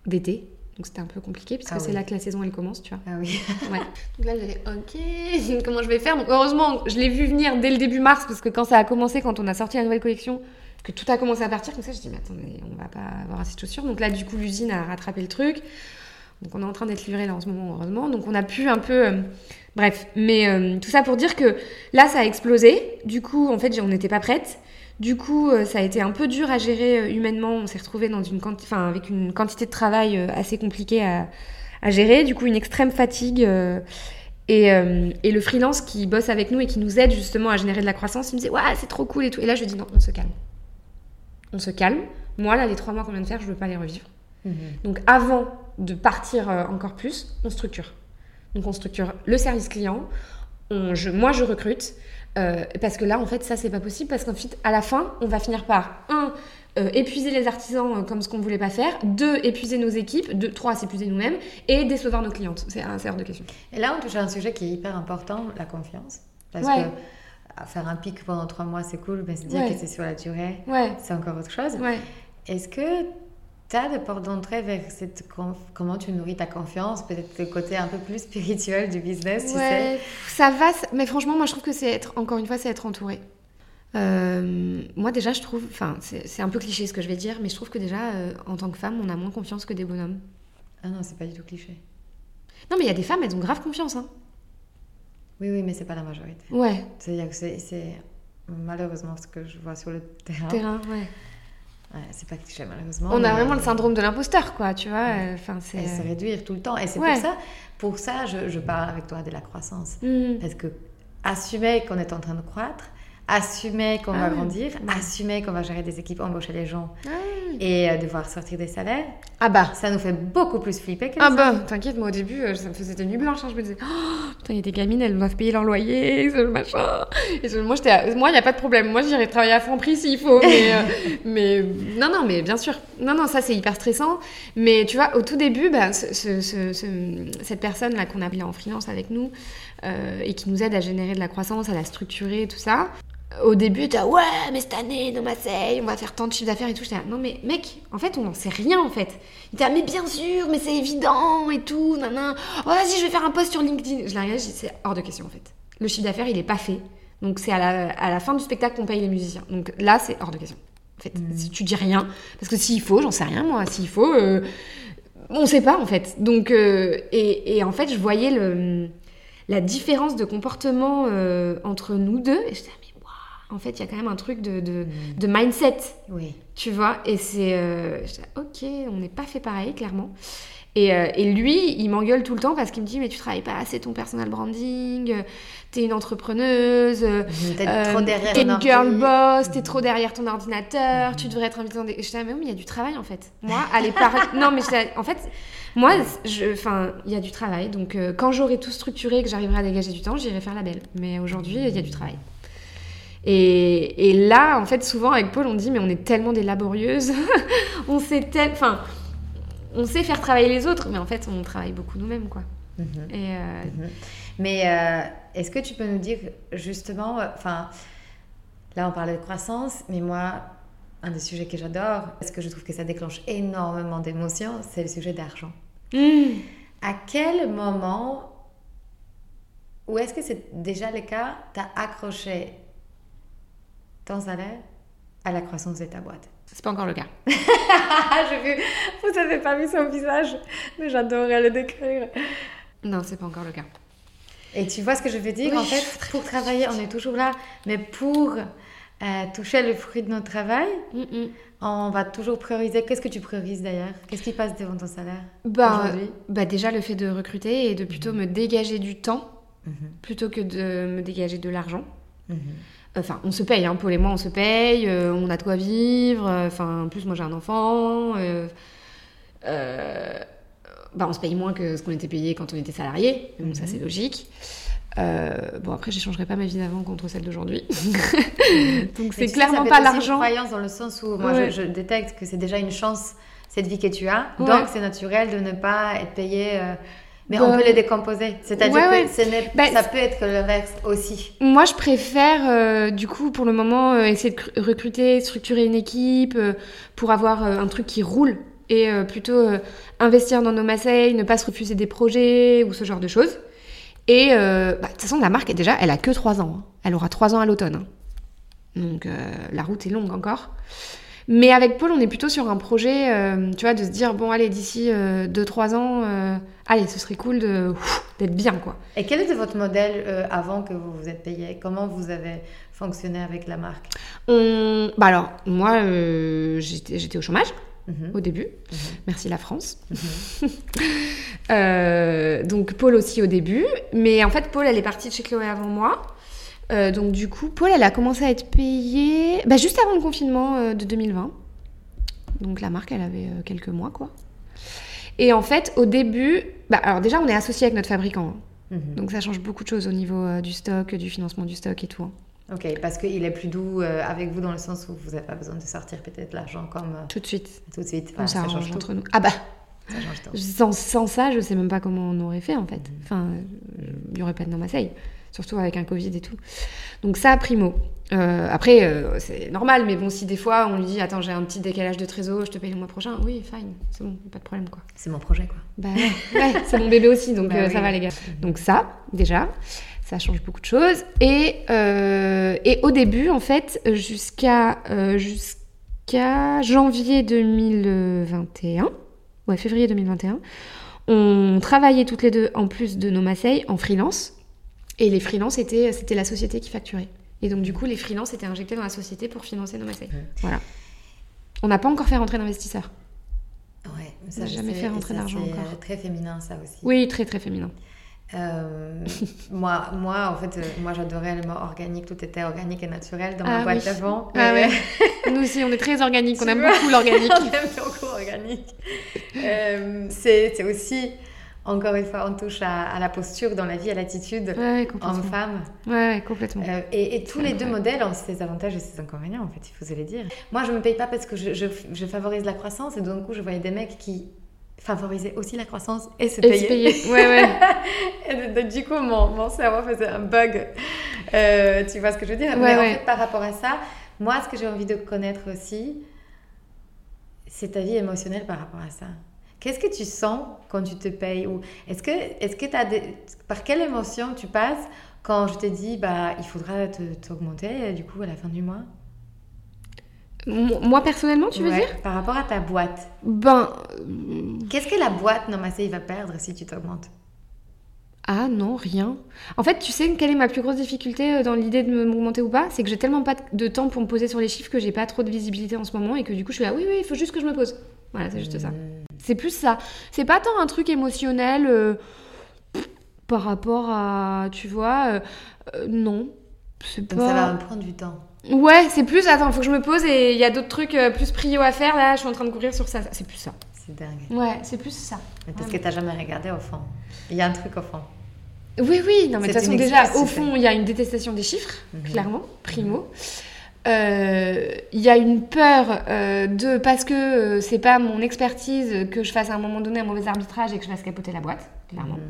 d'été. Donc c'était un peu compliqué puisque Ah c'est oui. là que la saison elle commence, tu vois. Ah oui. [LAUGHS] Ouais. Donc là, j'avais ok, [LAUGHS] comment je vais faire? Donc heureusement, je l'ai vu venir dès le début mars parce que quand ça a commencé, quand on a sorti la nouvelle collection, que tout a commencé à partir comme ça, je dis mais attendez, on va pas avoir assez de chaussures. Donc là, du coup, l'usine a rattrapé le truc. Donc on est en train d'être livré là en ce moment, heureusement. Donc on a pu un peu. euh, Bref, mais euh, tout ça pour dire que là, ça a explosé. Du coup, en fait, on n'était pas prête. Du coup, euh, ça a été un peu dur à gérer euh, humainement. On s'est retrouvé dans une enfin, avec une quantité de travail euh, assez compliquée à, à gérer. Du coup, une extrême fatigue. euh, et, euh, et le freelance qui bosse avec nous et qui nous aide justement à générer de la croissance, il me disait Ouais, c'est trop cool et tout. Et là, je lui dis Non, on se calme. On se calme. Moi, là, les trois mois qu'on vient de faire, je veux pas les revivre. Donc avant de partir encore plus, on structure. Donc on structure le service client, on- je- moi je recrute, euh, parce que là en fait ça c'est pas possible, parce qu'en fait à la fin on va finir par un euh, épuiser les artisans euh, comme ce qu'on voulait pas faire, deux épuiser nos équipes, deux, trois s'épuiser nous-mêmes, et décevoir nos clientes. C'est un hors de question. Et là, on touche à un sujet qui est hyper important, la confiance. Parce Ouais. que faire un pic pendant trois mois, c'est cool, mais se dire Ouais. que c'est sur la durée, Ouais, c'est encore autre chose. Est-ce que tu as des portes d'entrée vers cette comment tu nourris ta confiance, peut-être le côté un peu plus spirituel du business, tu sais ça va, mais franchement, moi je trouve que c'est être, encore une fois, c'est être entouré. Euh, moi déjà, je trouve, enfin, c'est un peu cliché ce que je vais dire, mais je trouve que déjà, euh, en tant que femme, on a moins confiance que des bonhommes. Ah non, c'est pas du tout cliché. Non, mais il y a des femmes, elles ont grave confiance, hein. Oui, oui, mais c'est pas la majorité. Ouais, C'est-à-dire que c'est- c'est malheureusement ce que je vois sur le terrain. terrain, ouais. Ouais, c'est pas malheureusement. On a vraiment le syndrome de l'imposteur, quoi, tu vois. euh, Enfin, c'est. Et se réduire tout le temps. Et c'est Ouais. pour ça, pour ça je, je parle avec toi de la croissance. Mhm. Parce que assumer qu'on est en train de croître, assumer qu'on Ah va ouais. grandir, assumer qu'on va gérer des équipes, embaucher les gens Ah. et euh, devoir sortir des salaires, Ah bah. ça nous fait beaucoup plus flipper que Ah ça. bah, t'inquiète, moi au début, euh, ça me faisait des nuits blanches. hein, je me disais, oh, putain, il y a des gamines, elles doivent payer leur loyer, ce machin. Et je- moi, il n'y a pas de problème. Moi, j'irai travailler à fond prix s'il faut. Mais, euh, [LAUGHS] mais non, non, mais bien sûr. Non, non, ça, c'est hyper stressant. Mais tu vois, au tout début, bah, ce- ce- ce- ce- cette personne-là qu'on a en freelance avec nous et qui nous aide à générer de la croissance, à la structurer, tout ça. Au début, t'es ouais, mais cette année, dans Marseille, on va faire tant de chiffre d'affaires et tout. J'étais là, non, mais mec, en fait, on n'en sait rien, en fait. Il était là, mais bien sûr, mais c'est évident et tout, nanana. Oh, vas-y, je vais faire un post sur LinkedIn. Je l'ai regardé, c'est hors de question, en fait. Le chiffre d'affaires, il est pas fait. Donc, c'est à la, à la fin du spectacle qu'on paye les musiciens. Donc là, c'est hors de question. En fait, si tu dis rien, parce que s'il faut, j'en sais rien, moi, s'il faut, euh, on sait pas, en fait. Donc, euh, et, et en fait, je voyais le, la différence de comportement euh, entre nous deux. Et je disais, en fait, il y a quand même un truc de, de, de mindset, Oui. tu vois. Et c'est. Euh, disais, ok, on n'est pas fait pareil, clairement. Et, euh, et lui, il m'engueule tout le temps parce qu'il me dit, mais tu travailles pas assez ton personal branding, euh, t'es une entrepreneuse. euh, T'es trop derrière T'es ton une girl boss, t'es trop derrière ton ordinateur, tu devrais être invitée dans des. Je disais, mais oui, mais il y a du travail en fait. Moi, aller [LAUGHS] parler. non, mais en fait, moi, enfin, il y a du travail. Donc, quand j'aurai tout structuré, que j'arriverai à dégager du temps, j'irai faire la belle. Mais aujourd'hui, il y a du travail. Et, et là, en fait, souvent avec Paul, on dit, mais on est tellement des laborieuses. [LAUGHS] on sait tel... Enfin, on sait faire travailler les autres, mais en fait, on travaille beaucoup nous-mêmes, quoi. Mhm. Et euh, Mhm. Mais euh, est-ce que tu peux nous dire justement, euh, enfin, là on parlait de croissance, mais moi, un des sujets que j'adore, parce que je trouve que ça déclenche énormément d'émotions, c'est le sujet d'argent. hmm, À quel moment, ou est-ce que c'est déjà le cas, tu as accroché ton salaire à la croissance de ta boîte c'est pas encore le cas. [LAUGHS] J'ai vu, vous n'avez pas vu son visage, mais j'adorais le décrire. Non, c'est pas encore le cas. Et tu vois ce que je veux dire Oui, En je fait, pour travailler, on est toujours là, mais pour euh, toucher le fruit de notre travail, Mm, mm. on va toujours prioriser. Qu'est-ce que tu priorises d'ailleurs? Qu'est-ce qui passe devant ton salaire Bah, aujourd'hui? bah déjà le fait de recruter et de plutôt me dégager du temps Mhm. plutôt que de me dégager de l'argent. Mhm. Enfin, on se paye, hein, Paul et moi, on se paye, euh, on a de quoi vivre. euh, Enfin, en plus, moi, j'ai un enfant. euh, bah, on se paye moins que ce qu'on était payé quand on était salarié. Donc, ça, Mhm. c'est logique. Euh, bon, après, j'échangerai pas ma vie d'avant contre celle d'aujourd'hui. [LAUGHS] Donc, [LAUGHS] c'est clairement ça pas l'argent. croyance dans le sens où moi, Ouais. je, je détecte que c'est déjà une chance, cette vie que tu as. Ouais. Donc, c'est naturel de ne pas être payé euh, Mais on peut les décomposer. C'est-à-dire ouais, que ouais. ce n'est- Bah, ça peut être que le verse aussi. Moi, je préfère, euh, du coup, pour le moment, euh, essayer de cr- recruter, structurer une équipe euh, pour avoir un truc qui roule et plutôt investir dans nos Marseille, ne pas se refuser des projets ou ce genre de choses. Et bah, de toute façon, la marque, déjà, elle a que 3 ans. hein. Elle aura 3 ans à l'automne. hein. Donc, la route est longue encore. Mais avec Paul, on est plutôt sur un projet, euh, tu vois, de se dire, bon, allez, d'ici 2-3 ans, euh, allez, ce serait cool d'être bien, quoi. Et quel était votre modèle euh, avant que vous vous êtes payé? Comment vous avez fonctionné avec la marque? On... Bah alors, moi, euh, j'étais au chômage Mhm. au début. Mhm. Merci la France. [LAUGHS] Euh, donc Paul aussi au début. Mais en fait, Paul, elle est partie de chez Chloé avant moi. Euh, donc du coup, Paul, elle a commencé à être payée bah, juste avant le confinement euh, de 2020. Donc la marque, elle avait euh, quelques mois, quoi. Et en fait, au début, bah, alors déjà, on est associé avec notre fabricant. hein. Mhm. Donc ça change beaucoup de choses au niveau du stock, du financement du stock et tout. hein. Ok, parce qu'il est plus doux avec vous dans le sens où vous n'avez pas besoin de sortir peut-être l'argent comme Tout de suite. tout de suite. On Enfin, ça change tout. entre nous. Ah bah Ça change tout. Sans, sans ça, je sais même pas comment on aurait fait en fait. Enfin, euh, il n'y aurait pas de Marseille, surtout avec un Covid et tout. Donc ça, primo. Euh, après, euh, c'est normal, mais bon, si des fois on lui dit Attends, j'ai un petit décalage de trésor, je te paye le mois prochain, oui, fine, c'est bon, pas de problème quoi. C'est mon projet, quoi. Bah ouais, ouais, c'est mon bébé aussi, donc [LAUGHS] Bah euh, oui. ça va les gars. Donc ça, déjà, ça change beaucoup de choses. Et, et au début, en fait, jusqu'à jusqu'à janvier 2021, ouais, février 2021, on travaillait toutes les deux, en plus de nos Marseille, en freelance. Et les freelances, étaient- c'était la société qui facturait. Et donc, du coup, les freelances étaient injectés dans la société pour financer nos Marseille. Mhm. Voilà. On n'a pas encore fait rentrer d'investisseurs. Ouais, n'a je jamais sais, fait rentrer ça, d'argent c'est, encore. euh, très féminin, ça aussi. Oui, très, très féminin. Euh, moi, moi, en fait, euh, moi, j'adorais le mot organique. Tout était organique et naturel dans ma Ah boîte oui. d'avant. Ah ouais. Nous aussi, on est très organique, [LAUGHS] on aime beaucoup l'organique. On aime beaucoup organique. Euh, c'est, c'est aussi, encore une fois, on touche à, à la posture dans la vie, à l'attitude Ouais, homme-femme. Ouais, complètement. Euh, et, et tous les deux modèles ont ses avantages et ses inconvénients, en fait, il faut se les dire. Moi, je me paye pas parce que je, je, je favorise la croissance et d'un coup, je voyais des mecs qui favorisaient aussi la croissance et se Et payaient. se payer. Ouais, ouais. [LAUGHS] Et du coup, mon, mon cerveau faisait un bug. Euh, tu vois ce que je veux dire? Ouais, Mais ouais. en fait, par rapport à ça, moi, ce que j'ai envie de connaître aussi, c'est ta vie émotionnelle par rapport à ça. Qu'est-ce que tu sens quand tu te payes ou est-ce que est-ce que as des, par quelle émotion tu passes quand je te dis bah il faudra te t'augmenter euh, du coup à la fin du mois? Moi, personnellement, tu veux Ouais, dire? par rapport à ta boîte Ben. qu'est-ce que la boîte il va perdre si tu t'augmentes? Ah non, rien. En fait, tu sais quelle est ma plus grosse difficulté euh, dans l'idée de me m'augmenter ou pas? C'est que j'ai tellement pas de temps pour me poser sur les chiffres que j'ai pas trop de visibilité en ce moment et que du coup, je suis là, oui, oui, il faut juste que je me pose. Voilà, c'est juste ça. C'est plus ça. C'est pas tant un truc émotionnel euh, par rapport à. Tu vois, euh, euh, non. C'est donc pas. ça va prendre du temps Ouais, c'est plus. Attends, faut que je me pose et il y a d'autres trucs plus prio à faire. Là, je suis en train de courir sur ça. C'est plus ça. c'est dingue Ouais, c'est plus ça. Mais parce que t'as jamais regardé au fond il y a un truc au fond Oui, oui. Non, mais de toute façon, déjà, au fond, il y a une détestation des chiffres, Mhm. clairement, primo. Euh, Il y a une peur euh, de parce que euh, c'est pas mon expertise que je fasse à un moment donné un mauvais arbitrage et que je fasse capoter la boîte, clairement. Mhm.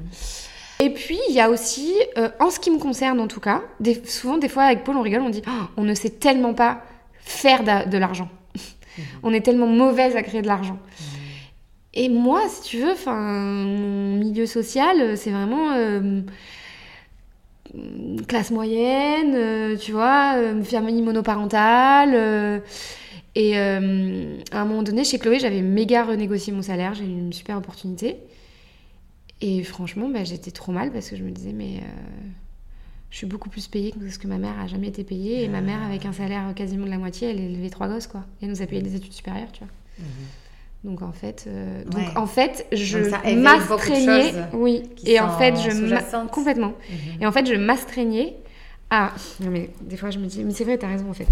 Et puis, il y a aussi, euh, en ce qui me concerne en tout cas, des- souvent, des fois, avec Paul, on rigole, on dit Oh, on ne sait tellement pas faire de, l'argent. on est tellement mauvaise à créer de l'argent. Et moi, si tu veux, enfin, mon milieu social, euh, c'est vraiment euh, classe moyenne, euh, tu vois, euh, famille monoparentale. euh, et euh, à un moment donné, chez Chloé, j'avais méga renégocié mon salaire, j'ai eu une super opportunité. Et franchement, bah, j'étais trop mal parce que je me disais, mais euh, je suis beaucoup plus payée que que ma mère a jamais été payée. Et ma mère, avec un salaire quasiment de la moitié, elle élevé trois gosses, quoi. Et elle nous a payé des études supérieures, tu vois. Donc en fait, euh, donc en fait, je m'astreignais, oui. Et en fait, je complètement. Mhm. Et en fait, je m'astreignais à. Non mais des fois, je me dis, mais c'est vrai, t'as raison en fait.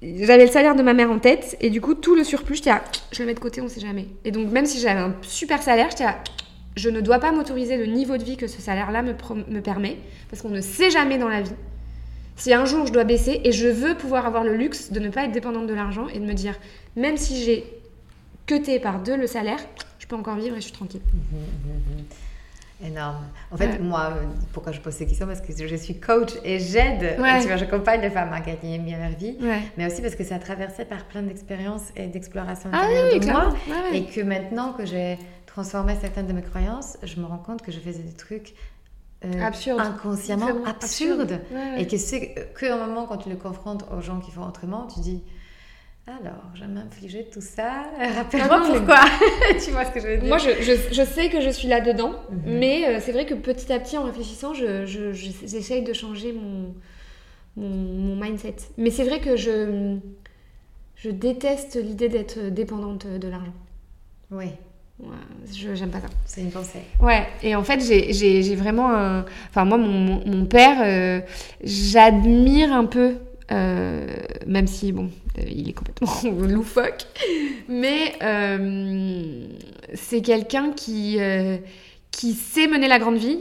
J'avais le salaire de ma mère en tête et du coup, tout le surplus, j'étais là, je le mets de côté, on sait jamais. Et donc, même si j'avais un super salaire, j'étais là, je ne dois pas m'autoriser le niveau de vie que ce salaire-là me, me permet parce qu'on ne sait jamais dans la vie. Si un jour je dois baisser et je veux pouvoir avoir le luxe de ne pas être dépendante de l'argent et de me dire, même si j'ai cuté par deux le salaire, je peux encore vivre et je suis tranquille. Énorme. En fait, moi, pourquoi je pose ces questions? Parce que je suis coach et j'aide, tu vois, j'accompagne les femmes à gagner bien leur vie, mais aussi parce que c'est traversé par plein d'expériences et d'explorations ah, oui, de moi, et que maintenant que j'ai transformé certaines de mes croyances, je me rends compte que je faisais des trucs euh, inconsciemment absurdes, et que c'est qu'un moment quand tu le confrontes aux gens qui font autrement, tu dis alors, je vais m'infliger tout ça. Rappelle-moi pourquoi. [LAUGHS] tu vois ce que je veux dire Moi, je, je, sais que je suis là-dedans, mhm. mais euh, c'est vrai que petit à petit, en réfléchissant, j'essaye de changer mon, mon, mindset. Mais c'est vrai que je, je déteste l'idée d'être dépendante de l'argent. Oui. Ouais, je j'aime pas ça. C'est une pensée. Ouais, et en fait, j'ai vraiment un. Enfin, moi, mon, mon père, euh, j'admire un peu euh, même si, bon, euh, il est complètement [LAUGHS] loufoque. Mais euh, c'est quelqu'un qui, qui sait mener la grande vie,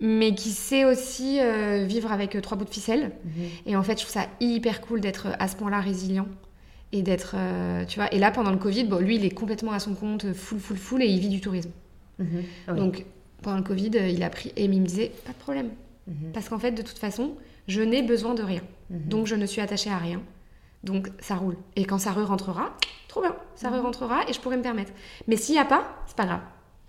mais qui sait aussi vivre avec trois bouts de ficelle. Mhm. Et en fait, je trouve ça hyper cool d'être à ce point-là résilient. Et d'être, tu vois, et là, pendant le Covid, bon, lui, il est complètement à son compte, full, full, full, et il vit du tourisme. Mhm. Donc, pendant le Covid, il a pris, et il me disait, pas de problème. Mhm. Parce qu'en fait, de toute façon, je n'ai besoin de rien. Mhm. Donc je ne suis attachée à rien. Donc ça roule. Et quand ça re-rentrera, trop bien, ça mhm. re-rentrera et je pourrai me permettre. Mais s'il n'y a pas, c'est pas grave.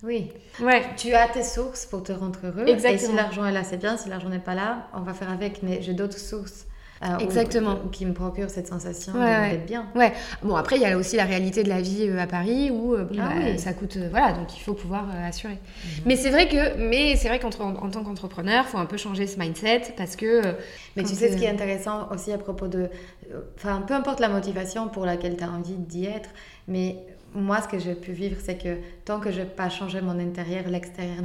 Oui. Ouais. Tu as tes sources pour te rendre heureux. Exactement. Et si l'argent est là, c'est bien. Si l'argent n'est pas là, on va faire avec. Mais j'ai d'autres sources euh, Exactement. qui me procure cette sensation d'être bien. Ouais. Bon, après, il y a aussi la réalité de la vie euh, à Paris où euh, ah bah, ça coûte. voilà, donc il faut pouvoir assurer. Mhm. Mais c'est vrai que, mais c'est vrai qu'en tant qu'entrepreneur, il faut un peu changer ce mindset parce que. mais tu sais, ce qui est intéressant aussi à propos de. Enfin, peu importe la motivation pour laquelle tu as envie d'y être, mais moi, ce que j'ai pu vivre, c'est que tant que je n'ai pas changé mon intérieur, l'extérieur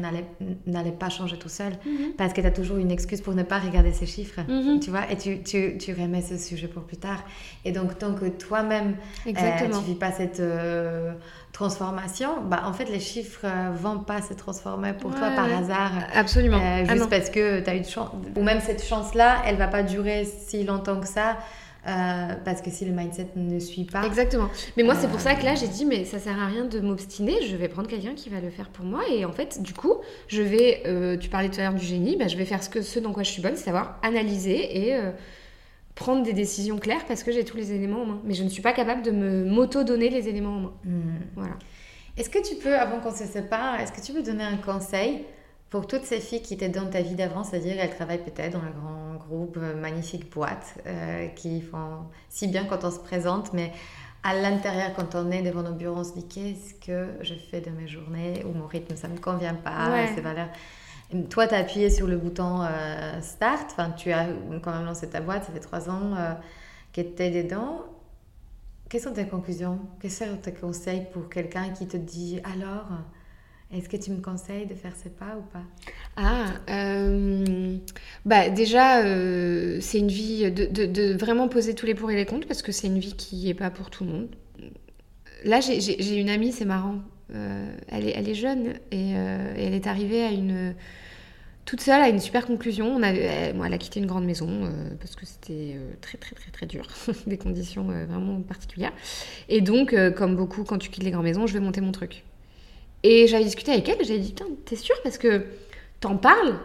n'allait pas changer tout seul. Mhm. Parce que tu as toujours une excuse pour ne pas regarder ces chiffres, mhm. tu vois, et tu, tu, tu, remets ce sujet pour plus tard. Et donc, tant que toi-même, euh, tu ne vis pas cette euh, transformation, bah, en fait, les chiffres ne vont pas se transformer pour toi par hasard. Absolument. Euh, juste ah parce que tu as eu de chance. Ou même cette chance-là, elle ne va pas durer si longtemps que ça. Euh, parce que si le mindset ne suit pas. Exactement. Mais moi, c'est pour ça que là, j'ai dit, mais ça sert à rien de m'obstiner, je vais prendre quelqu'un qui va le faire pour moi. Et en fait, du coup, je vais, euh, tu parlais tout à l'heure du génie, bah, je vais faire ce, que, ce dans quoi je suis bonne, c'est savoir analyser et euh, prendre des décisions claires parce que j'ai tous les éléments en main. Mais je ne suis pas capable de me m'auto-donner les éléments en main. Hmm. Voilà. Est-ce que tu peux, avant qu'on se sépare, est-ce que tu peux donner un conseil pour toutes ces filles qui étaient dans ta vie d'avant, c'est-à-dire elles travaillent peut-être dans un grand groupe, euh, magnifique boîte, euh, qui font si bien quand on se présente, mais à l'intérieur, quand on est devant nos bureaux, on se dit qu'est-ce que je fais de mes journées, ou mon rythme, ça ne me convient pas, ces valeurs. Toi, tu as appuyé sur le bouton euh, Start, enfin, tu as quand même lancé ta boîte, ça fait trois ans que tu es dedans. Quelles sont tes conclusions? Quels sont tes conseils pour quelqu'un qui te dit alors est-ce que tu me conseilles de faire ce pas ou pas? Ah, euh, bah déjà, euh, c'est une vie de, vraiment poser tous les pour et les contre parce que c'est une vie qui n'est pas pour tout le monde. Là, j'ai une amie, c'est marrant. Euh, elle, est, elle est jeune et, elle est arrivée à une toute seule à une super conclusion. On elle a quitté une grande maison parce que c'était très très très très dur, [LAUGHS] des conditions vraiment particulières. Et donc, comme beaucoup, quand tu quittes les grandes maisons, je vais monter mon truc. Et j'avais discuté avec elle, j'avais dit, putain, t'es sûre Parce que t'en parles,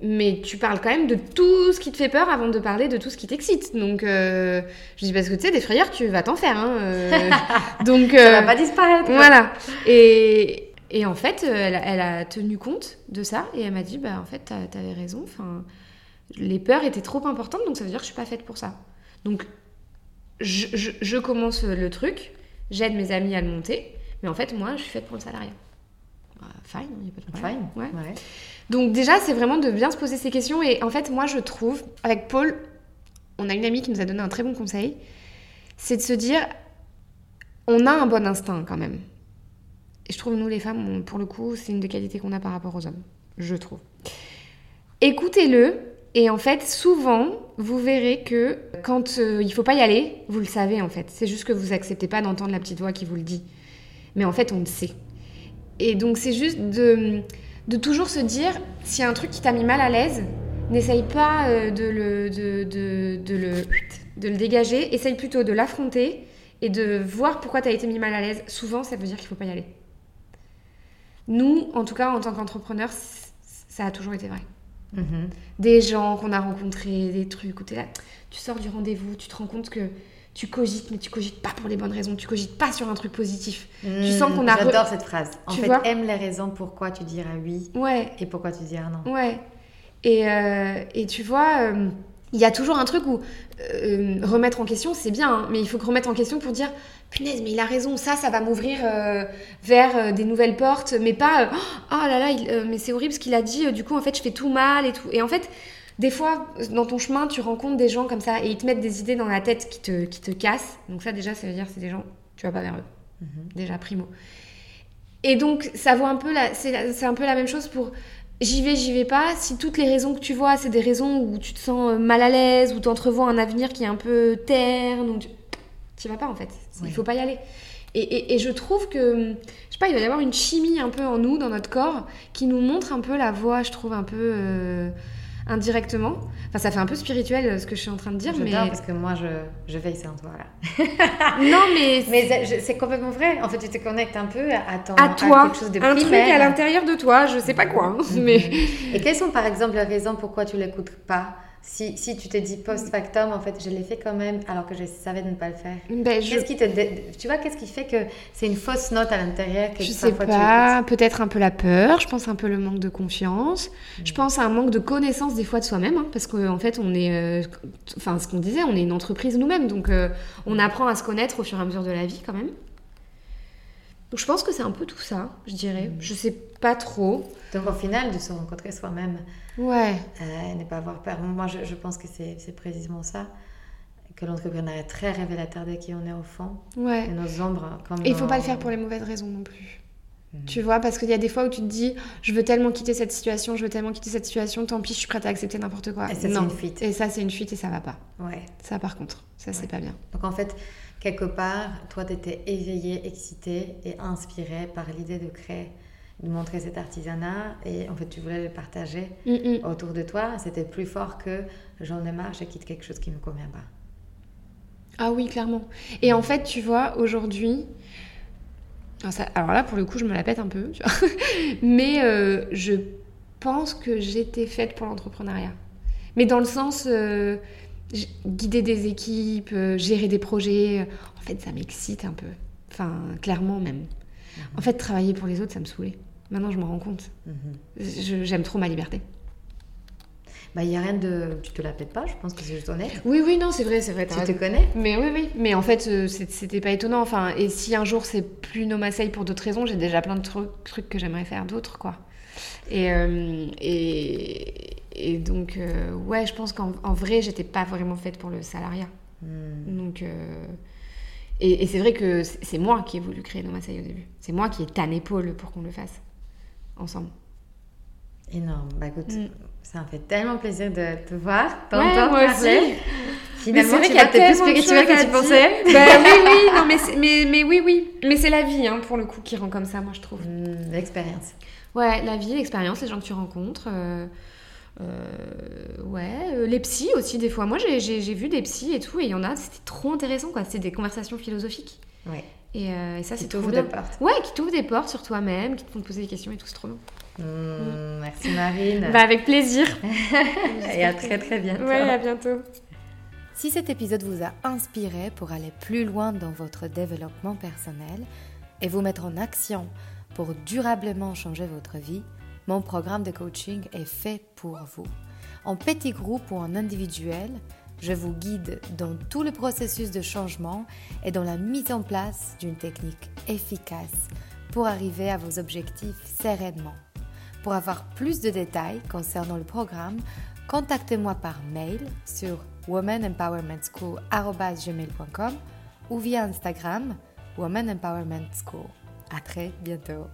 mais tu parles quand même de tout ce qui te fait peur avant de parler de tout ce qui t'excite. Donc, euh, je dis, parce que tu sais, des frayeurs, tu vas t'en faire. Hein, euh. [LAUGHS] donc, Ça va euh, pas disparaître. Voilà. Et, et en fait, elle, elle, a tenu compte de ça et elle m'a dit, bah en fait, t'avais raison. Enfin, les peurs étaient trop importantes, donc ça veut dire que je suis pas faite pour ça. Donc, je, je, je commence le truc, j'aide mes amis à le monter, mais en fait, moi, je suis faite pour le salariat. Fine, il n'y a pas de problème. Fine, ouais. Donc déjà, c'est vraiment de bien se poser ces questions. Et en fait, moi, je trouve, avec Paul, on a une amie qui nous a donné un très bon conseil, c'est de se dire, on a un bon instinct quand même. Et je trouve, nous les femmes, pour le coup, c'est une des qualités qu'on a par rapport aux hommes, je trouve. Écoutez-le, et en fait, souvent, vous verrez que quand euh, il faut pas y aller, vous le savez en fait. C'est juste que vous acceptez pas d'entendre la petite voix qui vous le dit. Mais en fait, on le sait. Et donc, c'est juste de, de toujours se dire, s'il y a un truc qui t'a mis mal à l'aise, n'essaye pas euh, de, le, de, de, de, le, de le dégager, essaye plutôt de l'affronter et de voir pourquoi tu as été mis mal à l'aise. Souvent, ça veut dire qu'il faut pas y aller. Nous, en tout cas, en tant qu'entrepreneurs, ça a toujours été vrai. Mhm. Des gens qu'on a rencontrés, des trucs où là, tu sors du rendez-vous, tu te rends compte que tu cogites, mais tu cogites pas pour les bonnes raisons, tu cogites pas sur un truc positif. tu sens qu'on a. re- J'adore cette phrase. En Tu fait, aime les raisons pourquoi tu diras oui Ouais, et pourquoi tu diras non. Ouais. Et, euh, et tu vois, euh, il y a toujours un truc où euh, remettre en question, c'est bien, hein, mais il faut que remettre en question pour dire punaise, mais il a raison, ça, ça va m'ouvrir euh, vers euh, des nouvelles portes, mais pas euh, oh là là, il- euh, mais c'est horrible ce qu'il a dit, euh, du coup, en fait, je fais tout mal et tout. Et en fait, des fois, dans ton chemin, tu rencontres des gens comme ça et ils te mettent des idées dans la tête qui te, qui te cassent. Donc, ça, déjà, ça veut dire que c'est des gens, tu vas pas vers eux. Mhm. Déjà, primo. Et donc, ça vaut un peu la, c'est, un peu la même chose pour j'y vais, j'y vais pas. Si toutes les raisons que tu vois, c'est des raisons où tu te sens euh, mal à l'aise, où tu entrevois un avenir qui est un peu terne, ou tu t'y vas pas en fait. Oui. Il faut pas y aller. Et, et- et je trouve que, je sais pas, il va y avoir une chimie un peu en nous, dans notre corps, qui nous montre un peu la voie, je trouve, un peu euh, indirectement. Enfin, ça fait un peu spirituel euh, ce que je suis en train de dire, mais. Parce que moi, je, je veille sur toi là. [LAUGHS] Non, mais. [LAUGHS] Mais c'est- complètement vrai. En fait, tu te connectes un peu à ton à toi, quelque chose de un truc primaire. à l'intérieur de toi, je sais pas quoi, hein, mais. Et quelles sont par exemple les raisons pourquoi tu l'écoutes pas? Si, si tu te dis post factum, en fait, je l'ai fait quand même alors que je savais de ne pas le faire. Ben, je, Qu'est-ce qui te, dé- tu vois, qu'est-ce qui fait que c'est une fausse note à l'intérieur que Je sais pas, peut-être un peu la peur, je pense un peu le manque de confiance, Mm. je pense à un manque de connaissance des fois de soi-même, hein, parce qu'en fait on est, euh, enfin ce qu'on disait, on est une entreprise nous-mêmes, donc euh, on apprend à se connaître au fur et à mesure de la vie quand même. Donc je pense que c'est un peu tout ça, je dirais. Mm. Je sais pas trop. tu. Donc au final, de se rencontrer soi-même Ouais. euh, ne pas avoir peur. Moi, je, je pense que c'est précisément ça. Que l'entrepreneuriat est très révélateur de qui on est au fond. Ouais. Et nos ombres. Comme Et il faut nos- pas le faire pour les mauvaises raisons non plus. Mhm. Tu vois, parce qu'il y a des fois où tu te dis, je veux tellement quitter cette situation, je veux tellement quitter cette situation, tant pis, je suis prête à accepter n'importe quoi. Et ça, c'est une fuite. Et ça, c'est une fuite et ça va pas. Ouais. Ça, par contre, ça, c'est pas bien. Donc en fait, quelque part, toi, tu étais éveillée, excitée et inspirée par l'idée de créer, de montrer cet artisanat. Et en fait, tu voulais le partager Mm, mm. autour de toi. C'était plus fort que j'en ai marre, je quitte quelque chose qui ne me convient pas. Ah oui, clairement. Et en fait, tu vois, aujourd'hui, alors, ça- alors là, pour le coup, je me la pète un peu, tu vois. [LAUGHS] mais euh, je pense que j'étais faite pour l'entrepreneuriat. Mais dans le sens, euh, guider des équipes, euh, gérer des projets, en fait, ça m'excite un peu. Enfin, clairement même. En fait, travailler pour les autres, ça me saoulait. Maintenant, je m'en rends compte. Mhm. J'aime trop ma liberté. Bah, il n'y a rien de. Tu te la pètes pas, je pense que c'est juste honnête. Oui, oui, non, c'est vrai, c'est vrai. Tu te connais Mais oui, oui. Mais en fait, euh, c'était pas étonnant. Enfin, et si un jour c'est plus No Marseille pour d'autres raisons, j'ai déjà plein de trucs, que j'aimerais faire d'autres, quoi. Et, euh, et, et donc, euh, ouais, je pense qu'en en vrai, j'étais pas vraiment faite pour le salariat. Hmm. Donc, euh, et, et c'est vrai que c'est moi qui ai voulu créer No Marseille au début. C'est moi qui ai tanné Paul pour qu'on le fasse ensemble. Énorme. Bah écoute, Mm. ça me fait tellement plaisir de te voir, Ouais, t'entendre moi parler. aussi. Finalement, tu qu'il y a vas peut-être plus spirituel que tu pensais. Bah [LAUGHS] oui, oui, non, mais, mais, mais oui, oui. Mais c'est la vie, hein, pour le coup, qui rend comme ça, moi, je trouve. Hmm, L'expérience. Ouais, la vie, l'expérience, les gens que tu rencontres. euh, euh, ouais, euh, les psys aussi, des fois. Moi, j'ai vu des psys et tout, et il y en a, c'était trop intéressant, quoi. C'était des conversations philosophiques. Ouais. Et, euh, et ça, c'est trop t'ouvre bien. des portes. Ouais, qui t'ouvrent des portes sur toi-même, qui te font te poser des questions et tout, c'est trop bien. Hmm, Merci Marine. Bah, avec plaisir. [LAUGHS] Et à très très bientôt. Ouais, à bientôt. Si cet épisode vous a inspiré pour aller plus loin dans votre développement personnel et vous mettre en action pour durablement changer votre vie, mon programme de coaching est fait pour vous. En petit groupe ou en individuel, je vous guide dans tout le processus de changement et dans la mise en place d'une technique efficace pour arriver à vos objectifs sereinement. Pour avoir plus de détails concernant le programme, contactez-moi par mail sur womanempowermentschool.com ou via Instagram Woman Empowerment School. À très bientôt.